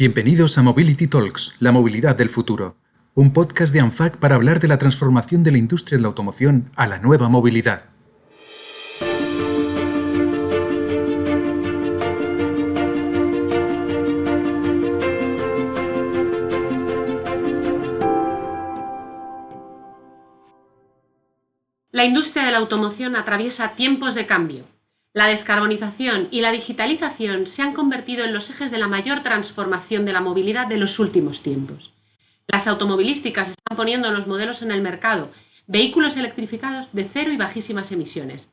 Bienvenidos a Mobility Talks, la movilidad del futuro, un podcast de ANFAC para hablar de la transformación de la industria de la automoción a la nueva movilidad. La industria de la automoción atraviesa tiempos de cambio la descarbonización y la digitalización se han convertido en los ejes de la mayor transformación de la movilidad de los últimos tiempos. Las automovilísticas están poniendo los modelos en el mercado, vehículos electrificados de cero y bajísimas emisiones.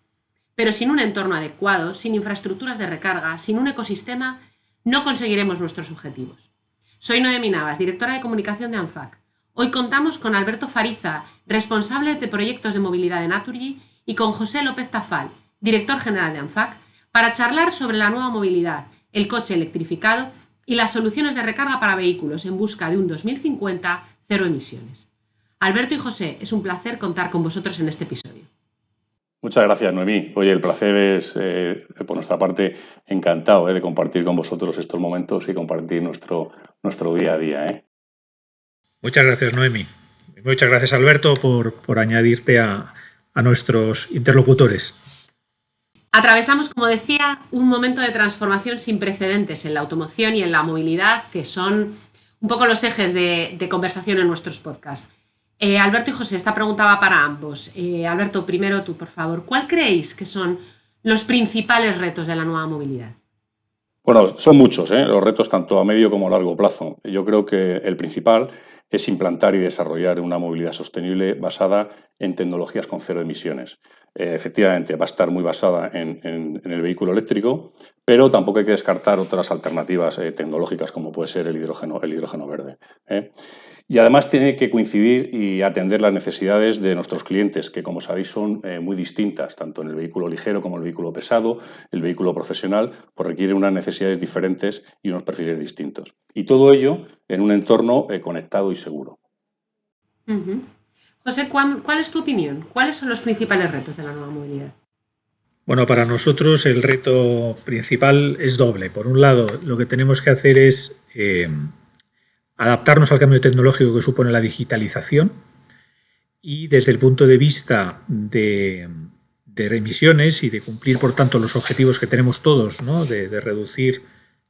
Pero sin un entorno adecuado, sin infraestructuras de recarga, sin un ecosistema, no conseguiremos nuestros objetivos. Soy Noemi Navas, directora de comunicación de ANFAC. Hoy contamos con Alberto Fariza, responsable de proyectos de movilidad de Naturgy, y con José López Tafal, director general de ANFAC, para charlar sobre la nueva movilidad, el coche electrificado y las soluciones de recarga para vehículos en busca de un 2050 cero emisiones. Alberto y José, es un placer contar con vosotros en este episodio. Muchas gracias, Noemí. Oye, el placer es, eh, por nuestra parte, encantado eh, de compartir con vosotros estos momentos y compartir nuestro, nuestro día a día. Eh. Muchas gracias, Noemi. Muchas gracias, Alberto, por, por añadirte a, a nuestros interlocutores. Atravesamos, como decía, un momento de transformación sin precedentes en la automoción y en la movilidad, que son un poco los ejes de, conversación en nuestros podcasts. Eh, Alberto y José, esta pregunta va para ambos. Eh, Alberto, primero tú, por favor. ¿Cuál creéis que son los principales retos de la nueva movilidad? Bueno, son muchos ¿eh? los retos tanto a medio como a largo plazo. Yo creo que el principal es implantar y desarrollar una movilidad sostenible basada en tecnologías con cero emisiones. Eh, efectivamente va a estar muy basada en, el vehículo eléctrico, pero tampoco hay que descartar otras alternativas eh, tecnológicas como puede ser el hidrógeno, el hidrógeno verde. ¿eh? Y además tiene que coincidir y atender las necesidades de nuestros clientes, que como sabéis son muy distintas, tanto en el vehículo ligero como el vehículo pesado, el vehículo profesional, pues requieren unas necesidades diferentes y unos perfiles distintos. Y todo ello en un entorno conectado y seguro. José, ¿cuál, es tu opinión? ¿Cuáles son los principales retos de la nueva movilidad? Bueno, para nosotros el reto principal es doble. Por un lado, lo que tenemos que hacer es eh, adaptarnos al cambio tecnológico que supone la digitalización y desde el punto de vista de, de emisiones y de cumplir, por tanto, los objetivos que tenemos todos, ¿no? de, reducir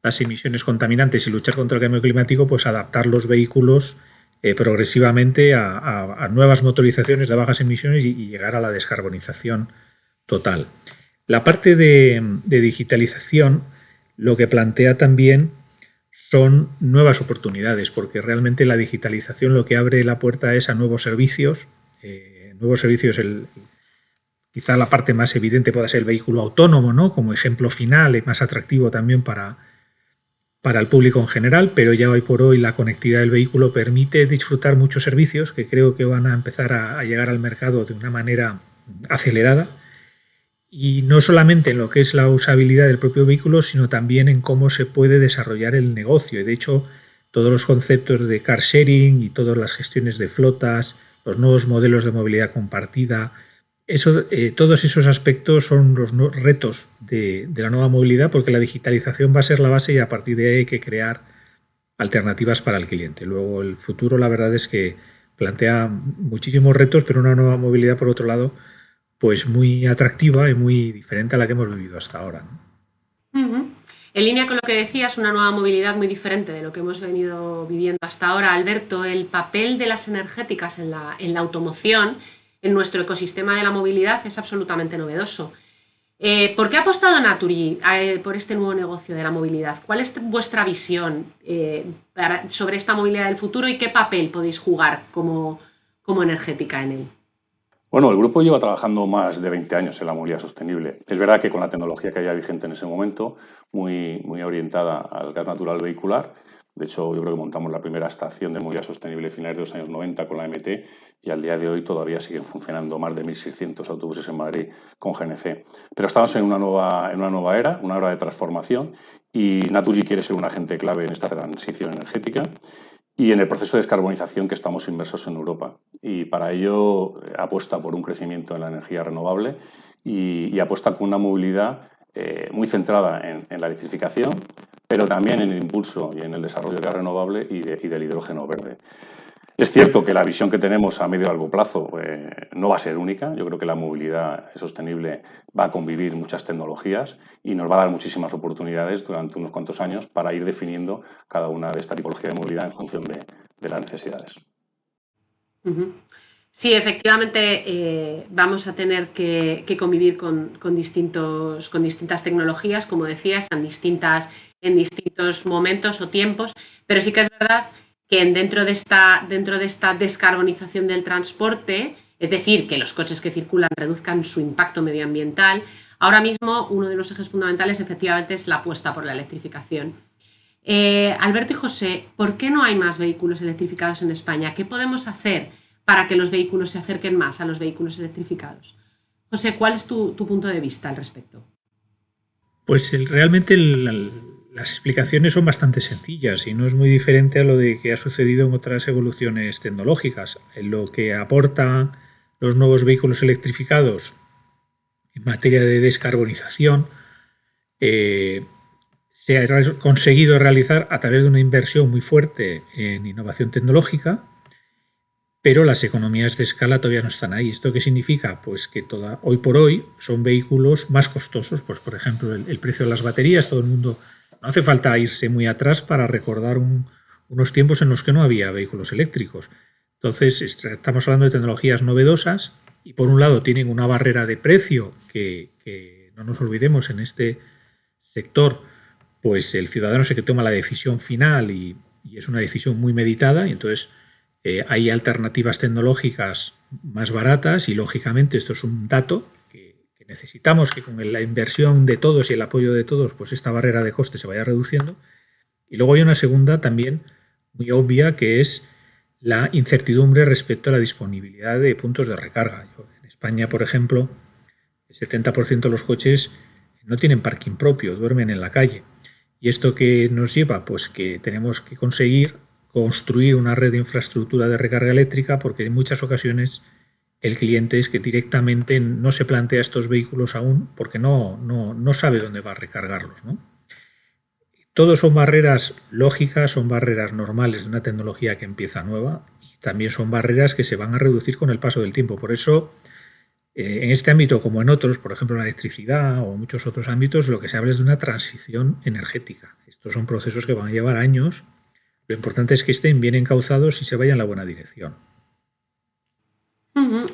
las emisiones contaminantes y luchar contra el cambio climático, pues adaptar los vehículos eh, progresivamente a, nuevas motorizaciones de bajas emisiones y, llegar a la descarbonización total. La parte de, digitalización lo que plantea también son nuevas oportunidades, porque realmente la digitalización lo que abre la puerta es a nuevos servicios. Eh, nuevos servicios, quizá la parte más evidente pueda ser el vehículo autónomo, ¿no? como ejemplo final más atractivo también para, para el público en general, pero ya hoy por hoy la conectividad del vehículo permite disfrutar muchos servicios que creo que van a empezar a, llegar al mercado de una manera acelerada y no solamente en lo que es la usabilidad del propio vehículo, sino también en cómo se puede desarrollar el negocio. Y de hecho, todos los conceptos de car sharing y todas las gestiones de flotas, los nuevos modelos de movilidad compartida, eso, eh, todos esos aspectos son los retos de, la nueva movilidad porque la digitalización va a ser la base y a partir de ahí hay que crear alternativas para el cliente. Luego el futuro la verdad es que plantea muchísimos retos, pero una nueva movilidad por otro lado pues muy atractiva y muy diferente a la que hemos vivido hasta ahora. En línea con lo que decías, una nueva movilidad muy diferente de lo que hemos venido viviendo hasta ahora. Alberto, el papel de las energéticas en la, en la automoción en nuestro ecosistema de la movilidad es absolutamente novedoso. Eh, ¿Por qué ha apostado Naturgy eh, por este nuevo negocio de la movilidad? ¿Cuál es vuestra visión eh, sobre esta movilidad del futuro y qué papel podéis jugar como, como energética en él? Bueno, el grupo lleva trabajando más de 20 años en la movilidad sostenible. Es verdad que con la tecnología que había vigente en ese momento, muy, muy orientada al gas natural vehicular, de hecho, yo creo que montamos la primera estación de movilidad sostenible a finales de los años 90 con la MT y al día de hoy todavía siguen funcionando más de 1.600 autobuses en Madrid con GNC. Pero estamos en una nueva, en una nueva era, una era de transformación y Naturgy quiere ser un agente clave en esta transición energética y en el proceso de descarbonización que estamos inmersos en Europa. Y para ello eh, apuesta por un crecimiento en la energía renovable y, y apuesta con una movilidad muy centrada en, la electrificación, pero también en el impulso y en el desarrollo de gas renovable y, del hidrógeno verde. Es cierto que la visión que tenemos a medio y largo plazo no va a ser única. Yo creo que la movilidad sostenible va a convivir muchas tecnologías y nos va a dar muchísimas oportunidades durante unos cuantos años para ir definiendo cada una de esta tipología de movilidad en función de, las necesidades. Sí, efectivamente eh, vamos a tener que, convivir con, distintos, con distintas tecnologías, como decías, en, distintas, en distintos momentos o tiempos, pero sí que es verdad que dentro de, esta, dentro de esta descarbonización del transporte, es decir, que los coches que circulan reduzcan su impacto medioambiental, ahora mismo uno de los ejes fundamentales efectivamente es la apuesta por la electrificación. Eh, Alberto y José, ¿por qué no hay más vehículos electrificados en España? ¿Qué podemos hacer para que los vehículos se acerquen más a los vehículos electrificados? José, ¿cuál es tu, punto de vista al respecto? Pues realmente las explicaciones son bastante sencillas y no es muy diferente a lo de que ha sucedido en otras evoluciones tecnológicas. Lo que aportan los nuevos vehículos electrificados en materia de descarbonización eh, se ha conseguido realizar a través de una inversión muy fuerte en innovación tecnológica, pero las economías de escala todavía no están ahí. ¿Esto qué significa? Pues que hoy por hoy son vehículos más costosos. Pues, por ejemplo, el precio de las baterías, todo el mundo no hace falta irse muy atrás para recordar unos tiempos en los que no había vehículos eléctricos. Entonces, estamos hablando de tecnologías novedosas y por un lado tienen una barrera de precio que, no nos olvidemos en este sector, pues el ciudadano es el que toma la decisión final y, es una decisión muy meditada y entonces eh, hay alternativas tecnológicas más baratas y lógicamente esto es un dato necesitamos que con la inversión de todos y el apoyo de todos, pues esta barrera de coste se vaya reduciendo. Y luego hay una segunda también muy obvia que es la incertidumbre respecto a la disponibilidad de puntos de recarga. En España, por ejemplo, el 70% de los coches no tienen parking propio, duermen en la calle. ¿Y esto qué nos lleva? Pues que tenemos que conseguir construir una red de infraestructura de recarga eléctrica porque en muchas ocasiones el cliente es que directamente no se plantea estos vehículos aún porque no, no, sabe dónde va a recargarlos. ¿no? Todos son barreras lógicas, son barreras normales de una tecnología que empieza nueva y también son barreras que se van a reducir con el paso del tiempo. Por eso, eh, en este ámbito como en otros, por ejemplo la electricidad o muchos otros ámbitos, lo que se habla es de una transición energética. Estos son procesos que van a llevar años. Lo importante es que estén bien encauzados y se vayan en la buena dirección.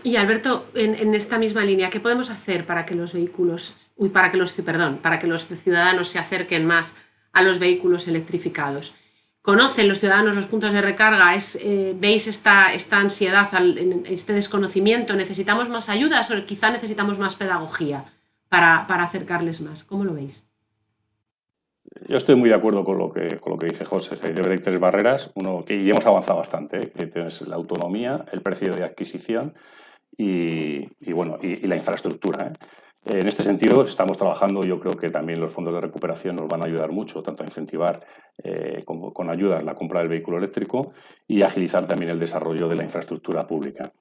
Y Alberto, en, esta misma línea, ¿qué podemos hacer para que los vehículos, uy, para que los, perdón, para que los ciudadanos se acerquen más a los vehículos electrificados? ¿Conocen los ciudadanos los puntos de recarga? Es, eh, ¿Veis esta, esta ansiedad, este desconocimiento? ¿Necesitamos más ayudas o quizá necesitamos más pedagogía para, para acercarles más? ¿Cómo lo veis? Yo estoy muy de acuerdo con lo que, con lo que dice José. Hay tres barreras, uno que hemos avanzado bastante, ¿eh? que tienes la autonomía, el precio de adquisición y, bueno, y, la infraestructura. ¿eh? En este sentido, estamos trabajando, yo creo que también los fondos de recuperación nos van a ayudar mucho, tanto a incentivar eh, como, con ayudas la compra del vehículo eléctrico y agilizar también el desarrollo de la infraestructura pública.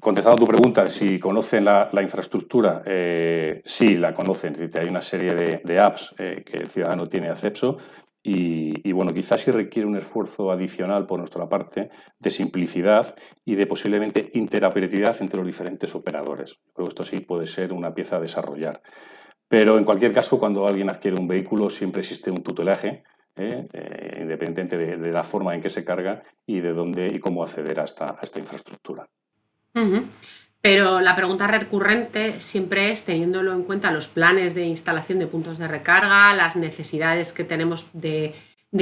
Contestando a tu pregunta, si conocen la, infraestructura, eh, sí, la conocen. hay una serie de, apps eh, que el ciudadano tiene acceso y, bueno, quizás sí requiere un esfuerzo adicional por nuestra parte de simplicidad y de posiblemente interoperabilidad entre los diferentes operadores. Que esto sí puede ser una pieza a desarrollar. Pero en cualquier caso, cuando alguien adquiere un vehículo, siempre existe un tutelaje eh, independiente de, la forma en que se carga y de dónde y cómo acceder a esta infraestructura. Pero la pregunta recurrente siempre es, teniéndolo en cuenta los planes de instalación de puntos de recarga, las necesidades que tenemos de,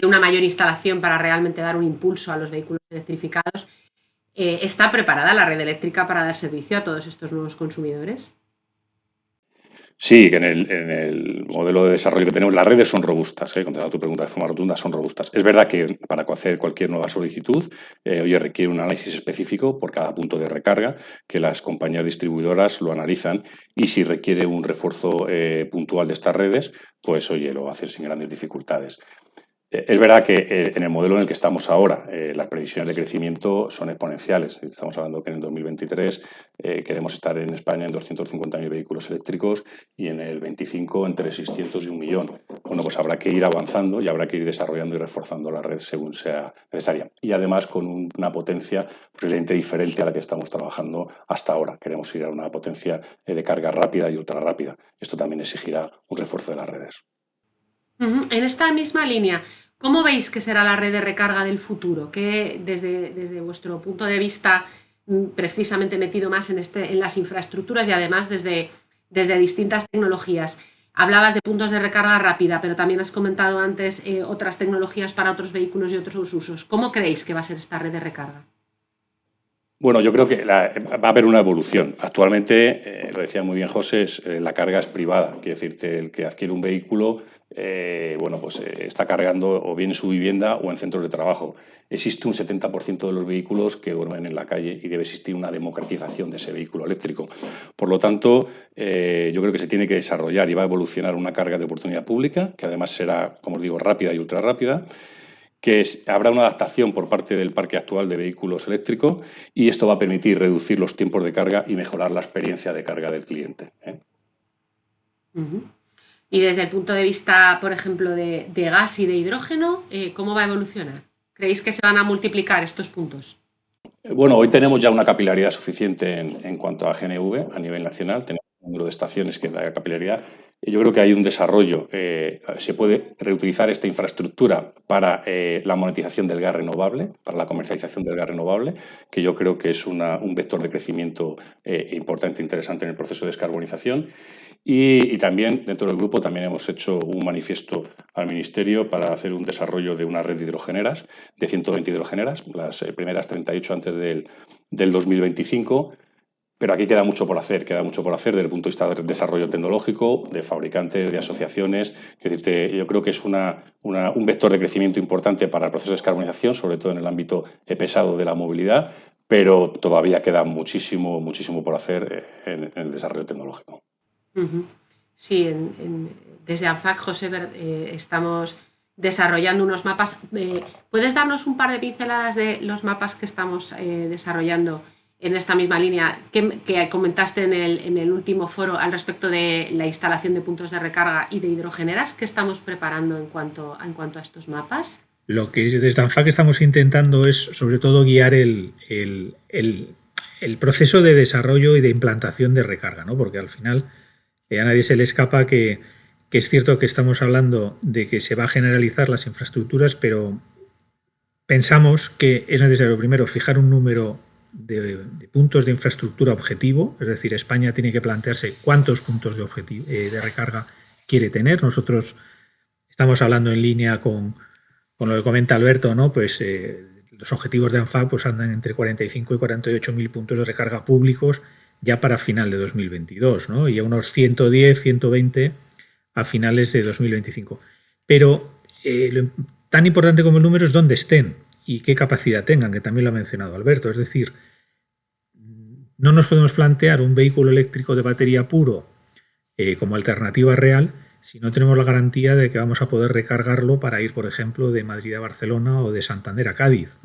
una mayor instalación para realmente dar un impulso a los vehículos electrificados, eh, ¿está preparada la red eléctrica para dar servicio a todos estos nuevos consumidores? Sí, que en el, modelo de desarrollo que tenemos, las redes son robustas, ¿eh? contestando tu pregunta de forma rotunda, son robustas. Es verdad que para hacer cualquier nueva solicitud, eh, hoy requiere un análisis específico por cada punto de recarga, que las compañías distribuidoras lo analizan y si requiere un refuerzo eh, puntual de estas redes, pues oye, lo hace sin grandes dificultades. Eh, es verdad que eh, en el modelo en el que estamos ahora, eh, las previsiones de crecimiento son exponenciales. Estamos hablando que en el 2023 queremos estar en España en 250.000 vehículos eléctricos y en el 25 entre 600 y un millón. Bueno, pues habrá que ir avanzando y habrá que ir desarrollando y reforzando la red según sea necesaria. Y además con una potencia posiblemente diferente a la que estamos trabajando hasta ahora. Queremos ir a una potencia de carga rápida y ultra rápida. Esto también exigirá un refuerzo de las redes. En esta misma línea, ¿cómo veis que será la red de recarga del futuro? Que desde, desde vuestro punto de vista, mm, precisamente metido más en, este, en las infraestructuras y además desde, desde distintas tecnologías. Hablabas de puntos de recarga rápida, pero también has comentado antes eh, otras tecnologías para otros vehículos y otros usos. ¿Cómo creéis que va a ser esta red de recarga? Bueno, yo creo que va a haber una evolución. Actualmente, eh, lo decía muy bien José, eh, la carga es privada. Quiere decirte, el que adquiere un vehículo, eh, bueno, pues está cargando o bien en su vivienda o en centros de trabajo. Existe un 70% de los vehículos que duermen en la calle y debe existir una democratización de ese vehículo eléctrico. Por lo tanto, yo creo que se tiene que desarrollar y va a evolucionar una carga de oportunidad pública, que además será, como os digo, rápida y ultra rápida que habrá una adaptación por parte del parque actual de vehículos eléctricos y esto va a permitir reducir los tiempos de carga y mejorar la experiencia de carga del cliente. ¿eh? Y desde el punto de vista, por ejemplo, de, gas y de hidrógeno, eh, ¿cómo va a evolucionar? ¿Creéis que se van a multiplicar estos puntos? Bueno, hoy tenemos ya una capilaridad suficiente en, cuanto a GNV a nivel nacional. Tenemos un número de estaciones que da capilaridad yo creo que hay un desarrollo, eh, se puede reutilizar esta infraestructura para eh, la monetización del gas renovable, para la comercialización del gas renovable, que yo creo que es un vector de crecimiento eh, importante, interesante en el proceso de descarbonización. Y, también dentro del grupo también hemos hecho un manifiesto al Ministerio para hacer un desarrollo de una red de hidrogeneras, de 120 hidrogeneras, las primeras 38 antes del, del 2025 pero aquí queda mucho por hacer, queda mucho por hacer desde el punto de vista del desarrollo tecnológico, de fabricantes, de asociaciones. yo creo que es una, un vector de crecimiento importante para el proceso de descarbonización, sobre todo en el ámbito pesado de la movilidad, pero todavía queda muchísimo, muchísimo por hacer en, el desarrollo tecnológico. Sí, desde ANFAC, José, eh, estamos desarrollando unos mapas. Eh, ¿Puedes darnos un par de pinceladas de los mapas que estamos eh, desarrollando? en esta misma línea que, comentaste en el, último foro al respecto de la instalación de puntos de recarga y de hidrogeneras. ¿Qué estamos preparando en cuanto, en cuanto a estos mapas? Lo que desde ANFAC estamos intentando es sobre todo guiar el, proceso de desarrollo y de implantación de recarga, ¿no? porque al final eh, a nadie se le escapa que, que es cierto que estamos hablando de que se va a generalizar las infraestructuras, pero pensamos que es necesario primero fijar un número de, puntos de infraestructura objetivo, es decir, España tiene que plantearse cuántos puntos de, eh, de recarga quiere tener. Nosotros estamos hablando en línea con, con lo que comenta Alberto, ¿no? Pues eh, los objetivos de ANFAC pues andan entre 45 y 48 mil puntos de recarga públicos ya para final de 2022, ¿no? Y a unos 110, 120 a finales de 2025. Pero eh, tan importante como el número es dónde estén y qué capacidad tengan, que también lo ha mencionado Alberto. Es decir, no nos podemos plantear un vehículo eléctrico de batería puro eh, como alternativa real si no tenemos la garantía de que vamos a poder recargarlo para ir, por ejemplo, de Madrid a Barcelona o de Santander a Cádiz.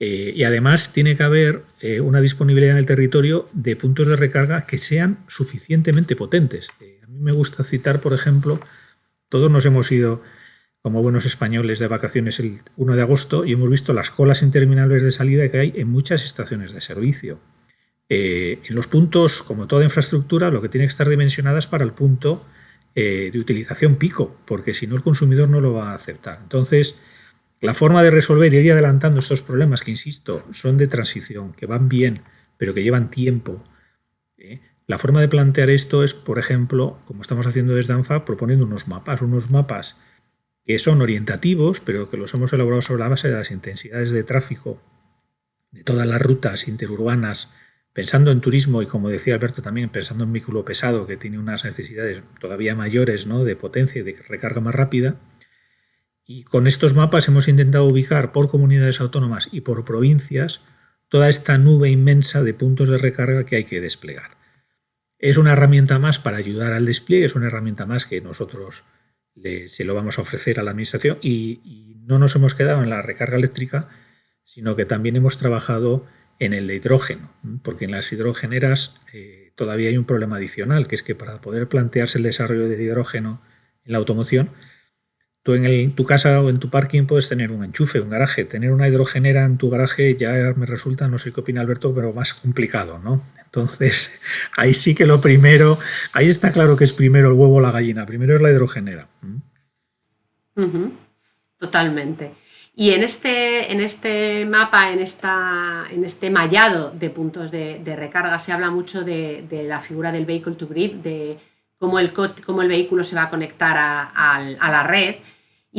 Eh, y además tiene que haber eh, una disponibilidad en el territorio de puntos de recarga que sean suficientemente potentes. a mí me gusta citar, por ejemplo, todos nos hemos ido como buenos españoles de vacaciones el 1 de agosto y hemos visto las colas interminables de salida que hay en muchas estaciones de servicio. Eh, en los puntos, como toda infraestructura, lo que tiene que estar dimensionada es para el punto eh, de utilización pico, porque si no el consumidor no lo va a aceptar. Entonces, la forma de resolver y ir adelantando estos problemas, que insisto, son de transición, que van bien, pero que llevan tiempo. ¿eh? La forma de plantear esto es, por ejemplo, como estamos haciendo desde ANFA, proponiendo unos mapas, unos mapas que son orientativos, pero que los hemos elaborado sobre la base de las intensidades de tráfico de todas las rutas interurbanas, pensando en turismo y como decía Alberto también, pensando en vehículo pesado que tiene unas necesidades todavía mayores ¿no? de potencia y de recarga más rápida. Y con estos mapas hemos intentado ubicar por comunidades autónomas y por provincias toda esta nube inmensa de puntos de recarga que hay que desplegar. Es una herramienta más para ayudar al despliegue, es una herramienta más que nosotros se lo vamos a ofrecer a la Administración y, no nos hemos quedado en la recarga eléctrica, sino que también hemos trabajado en el de hidrógeno, porque en las hidrogeneras eh, todavía hay un problema adicional, que es que para poder plantearse el desarrollo de hidrógeno en la automoción, tú en, tu casa o en tu parking puedes tener un enchufe, un garaje. Tener una hidrogenera en tu garaje ya me resulta, no sé qué opina Alberto, pero más complicado, ¿no? Entonces, ahí sí que lo primero, ahí está claro que es primero el huevo o la gallina, primero es la hidrogenera. Totalmente. Y en este, en este mapa, en, esta, en este mallado de puntos de, recarga, se habla mucho de, la figura del vehicle to grid, de cómo el, cómo el vehículo se va a conectar a, la red.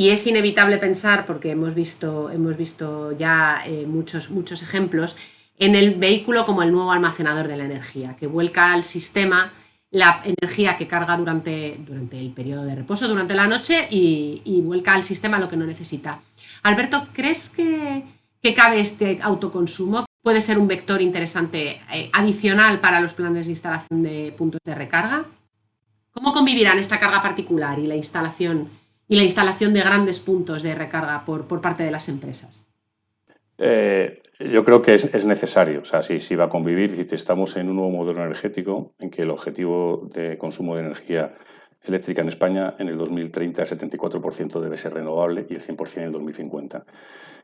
Y es inevitable pensar, porque hemos visto, hemos visto ya eh, muchos, muchos ejemplos, en el vehículo como el nuevo almacenador de la energía, que vuelca al sistema la energía que carga durante, durante el periodo de reposo, durante la noche, y, y vuelca al sistema lo que no necesita. Alberto, ¿crees que, cabe este autoconsumo? ¿Puede ser un vector interesante eh, adicional para los planes de instalación de puntos de recarga? ¿Cómo convivirán esta carga particular y la instalación, y la instalación de grandes puntos de recarga por, parte de las empresas? Eh, yo creo que es, necesario, o sea, si, va a convivir, si estamos en un nuevo modelo energético en que el objetivo de consumo de energía eléctrica en España en el 2030 el 74% debe ser renovable y el 100% en el 2050.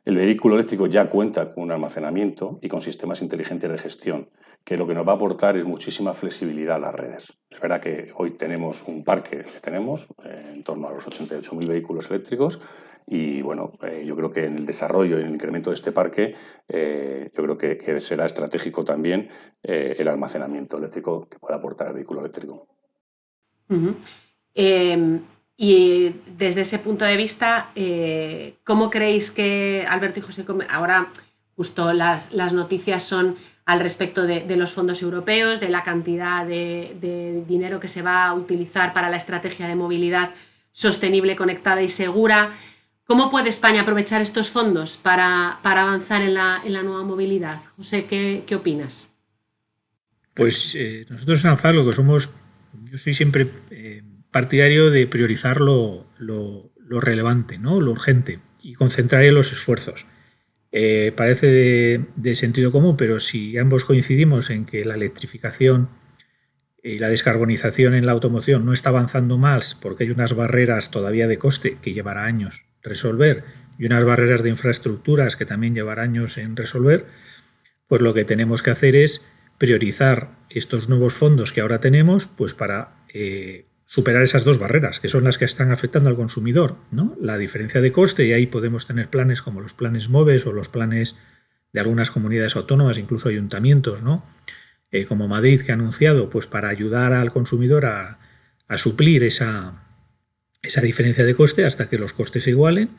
El vehículo eléctrico ya cuenta con un almacenamiento y con sistemas inteligentes de gestión, que lo que nos va a aportar es muchísima flexibilidad a las redes. Es verdad que hoy tenemos un parque que tenemos eh, en torno a los 88.000 vehículos eléctricos y bueno, eh, yo creo que en el desarrollo y en el incremento de este parque, eh, yo creo que, será estratégico también el almacenamiento eléctrico que pueda aportar el vehículo eléctrico. Y desde ese punto de vista, eh, ¿cómo creéis que Alberto y José, ahora justo las, noticias son al respecto de, los fondos europeos, de la cantidad de, dinero que se va a utilizar para la estrategia de movilidad sostenible, conectada y segura? ¿Cómo puede España aprovechar estos fondos para, avanzar en la, nueva movilidad? José, ¿qué, opinas? Pues eh, nosotros en ANFAR lo que somos, yo soy siempre eh, partidario de priorizar lo, relevante, ¿no? lo urgente y concentrar en los esfuerzos. Eh, parece de, sentido común, pero si ambos coincidimos en que la electrificación y la descarbonización en la automoción no está avanzando más porque hay unas barreras todavía de coste que llevará años resolver y unas barreras de infraestructuras que también llevará años en resolver, pues lo que tenemos que hacer es priorizar estos nuevos fondos que ahora tenemos pues para eh, superar esas dos barreras, que son las que están afectando al consumidor, ¿no? La diferencia de coste, y ahí podemos tener planes como los planes MOVES o los planes de algunas comunidades autónomas, incluso ayuntamientos, ¿no? Eh, como Madrid, que ha anunciado, pues para ayudar al consumidor a, suplir esa, esa diferencia de coste hasta que los costes se igualen.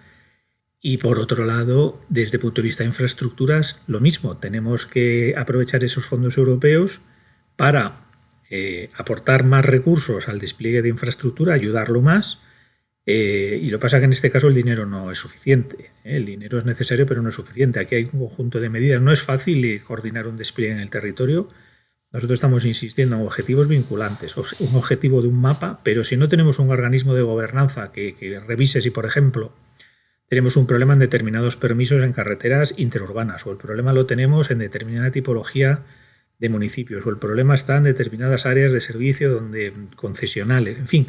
Y por otro lado, desde el punto de vista de infraestructuras, lo mismo. Tenemos que aprovechar esos fondos europeos para eh, aportar más recursos al despliegue de infraestructura, ayudarlo más. Eh, y lo pasa que en este caso el dinero no es suficiente. ¿eh? El dinero es necesario, pero no es suficiente. Aquí hay un conjunto de medidas. No es fácil coordinar un despliegue en el territorio. Nosotros estamos insistiendo en objetivos vinculantes, un objetivo de un mapa, pero si no tenemos un organismo de gobernanza que, revise si, por ejemplo, tenemos un problema en determinados permisos en carreteras interurbanas o el problema lo tenemos en determinada tipología municipios o el problema está en determinadas áreas de servicio donde concesionales, en fin,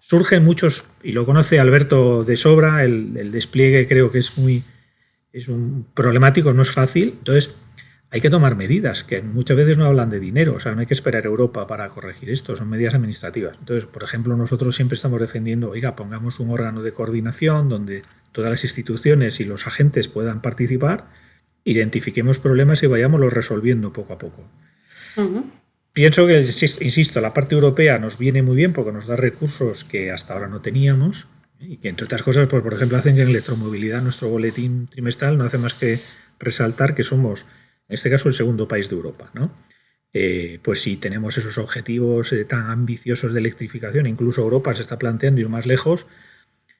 surgen muchos, y lo conoce Alberto de sobra, el, despliegue creo que es muy es un problemático, no es fácil, entonces hay que tomar medidas, que muchas veces no hablan de dinero, o sea, no hay que esperar a Europa para corregir esto, son medidas administrativas. Entonces, por ejemplo, nosotros siempre estamos defendiendo, oiga, pongamos un órgano de coordinación donde todas las instituciones y los agentes puedan participar identifiquemos problemas y vayámoslos resolviendo poco a poco. Pienso que, insisto, la parte europea nos viene muy bien porque nos da recursos que hasta ahora no teníamos y que, entre otras cosas, pues, por ejemplo, hacen que en electromovilidad nuestro boletín trimestral no hace más que resaltar que somos, en este caso, el segundo país de Europa. ¿no? Eh, pues si tenemos esos objetivos eh, tan ambiciosos de electrificación, incluso Europa se está planteando ir más lejos,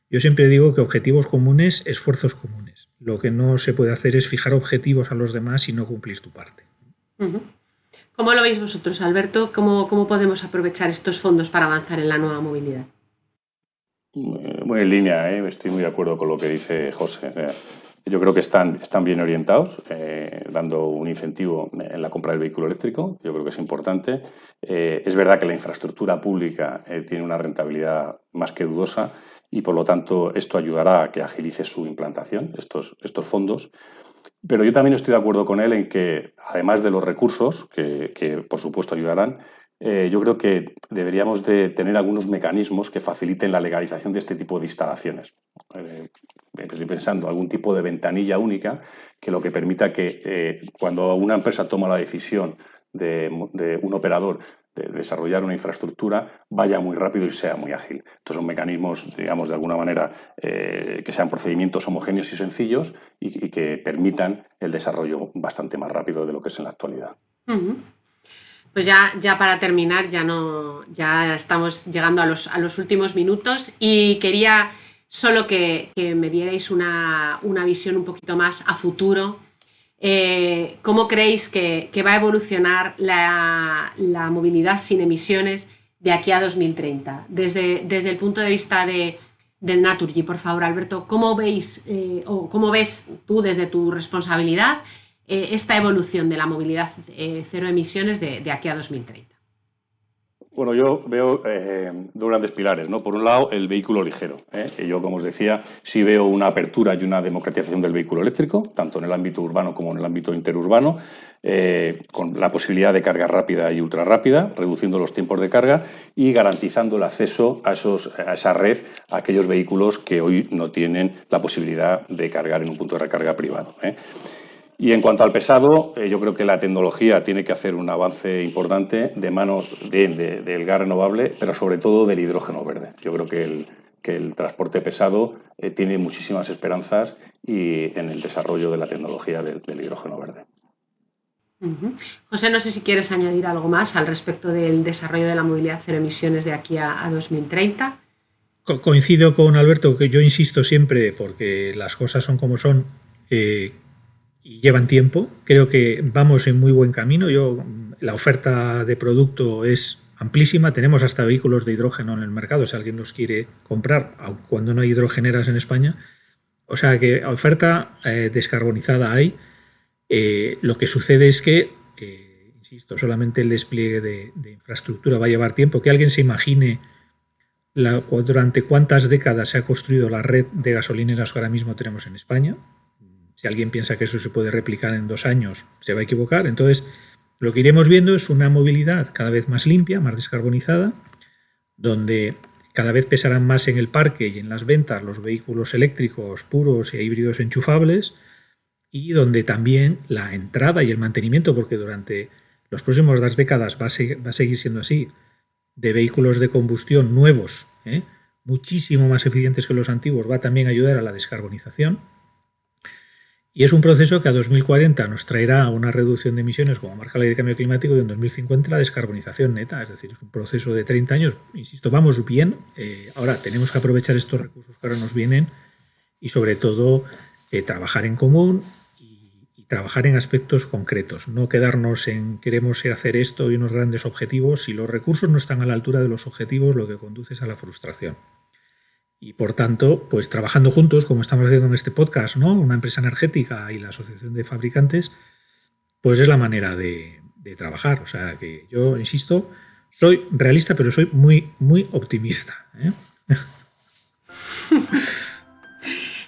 yo siempre digo que objetivos comunes, esfuerzos comunes. Lo que no se puede hacer es fijar objetivos a los demás y no cumplir tu parte. ¿Cómo lo veis vosotros, Alberto? ¿Cómo, ¿Cómo podemos aprovechar estos fondos para avanzar en la nueva movilidad? Muy en línea, ¿eh? estoy muy de acuerdo con lo que dice José. Yo creo que están, están bien orientados, eh, dando un incentivo en la compra del vehículo eléctrico. Yo creo que es importante. Eh, es verdad que la infraestructura pública tiene una rentabilidad más que dudosa y, por lo tanto, esto ayudará a que agilice su implantación, estos, estos fondos. Pero yo también estoy de acuerdo con él en que, además de los recursos, que, que por supuesto ayudarán, eh, yo creo que deberíamos de tener algunos mecanismos que faciliten la legalización de este tipo de instalaciones. Eh, estoy pensando algún tipo de ventanilla única que lo que permita que eh, cuando una empresa toma la decisión de, un operador de desarrollar una infraestructura vaya muy rápido y sea muy ágil. Estos son mecanismos, digamos, de alguna manera, que sean procedimientos homogéneos y sencillos y, que permitan el desarrollo bastante más rápido de lo que es en la actualidad. Pues ya, ya para terminar, ya no, ya estamos llegando a los, a los últimos minutos y quería solo que, me dierais una, visión un poquito más a futuro. Eh, ¿Cómo creéis que, va a evolucionar la, movilidad sin emisiones de aquí a 2030? Desde, desde el punto de vista de, del Naturgy, por favor, Alberto, ¿cómo veis eh, o cómo ves tú desde tu responsabilidad eh, esta evolución de la movilidad cero emisiones de, aquí a 2030? Bueno, yo veo eh, dos grandes pilares. ¿no? Por un lado, el vehículo ligero. yo, como os decía, sí veo una apertura y una democratización del vehículo eléctrico, tanto en el ámbito urbano como en el ámbito interurbano, con la posibilidad de carga rápida y ultra rápida, reduciendo los tiempos de carga y garantizando el acceso a, esos, a esa red a aquellos vehículos que hoy no tienen la posibilidad de cargar en un punto de recarga privado. Y en cuanto al pesado, eh, yo creo que la tecnología tiene que hacer un avance importante de manos del gas renovable, pero sobre todo del hidrógeno verde. Yo creo que el, que el transporte pesado eh, tiene muchísimas esperanzas y en el desarrollo de la tecnología del, hidrógeno verde. José, no sé si quieres añadir algo más al respecto del desarrollo de la movilidad cero emisiones de aquí a, 2030. coincido con Alberto, que yo insisto siempre, porque las cosas son como son, eh, y llevan tiempo. Creo que vamos en muy buen camino. Yo, la oferta de producto es amplísima. Tenemos hasta vehículos de hidrógeno en el mercado si alguien los quiere comprar, cuando no hay hidrogeneras en España. O sea que oferta eh, descarbonizada hay. Eh, lo que sucede es que, eh, insisto, solamente el despliegue de, infraestructura va a llevar tiempo. Que alguien se imagine durante cuántas décadas se ha construido la red de gasolineras que ahora mismo tenemos en España. Si alguien piensa que eso se puede replicar en dos años, se va a equivocar. Entonces, lo que iremos viendo es una movilidad cada vez más limpia, más descarbonizada, donde cada vez pesarán más en el parque y en las ventas los vehículos eléctricos puros e híbridos enchufables, y donde también la entrada y el mantenimiento, porque durante los próximos dos décadas va a, seguir, siendo así, de vehículos de combustión nuevos, ¿eh? muchísimo más eficientes que los antiguos, va también a ayudar a la descarbonización. Y es un proceso que a 2040 nos traerá una reducción de emisiones como marca la ley de cambio climático y en 2050 la descarbonización neta. Es decir, es un proceso de 30 años. Insisto, vamos bien. Eh, ahora tenemos que aprovechar estos recursos que ahora nos vienen y sobre todo eh, trabajar en común y, y, trabajar en aspectos concretos. No quedarnos en queremos hacer esto y unos grandes objetivos. Si los recursos no están a la altura de los objetivos, lo que conduce es a la frustración. Y por tanto, pues trabajando juntos, como estamos haciendo en este podcast, ¿no? Una empresa energética y la Asociación de Fabricantes, pues es la manera de, trabajar. O sea que yo, insisto, soy realista, pero soy muy, muy optimista. ¿eh?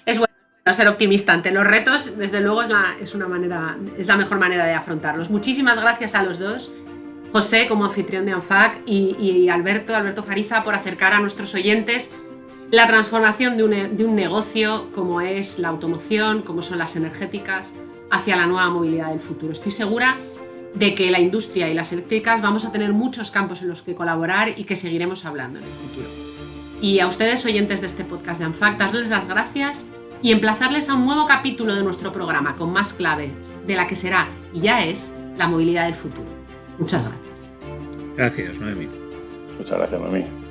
es bueno ser optimista ante los retos, desde luego es la, es una manera, es la mejor manera de afrontarlos. Muchísimas gracias a los dos. José como anfitrión de ANFAC y, y Alberto, Alberto Fariza, por acercar a nuestros oyentes la transformación de un, negocio como es la automoción, como son las energéticas, hacia la nueva movilidad del futuro. Estoy segura de que la industria y las eléctricas vamos a tener muchos campos en los que colaborar y que seguiremos hablando en el futuro. Y a ustedes, oyentes de este podcast de ANFAC, darles las gracias y emplazarles a un nuevo capítulo de nuestro programa con más claves de la que será y ya es la movilidad del futuro. Muchas gracias. Gracias, Noemi. Muchas gracias, Noemi.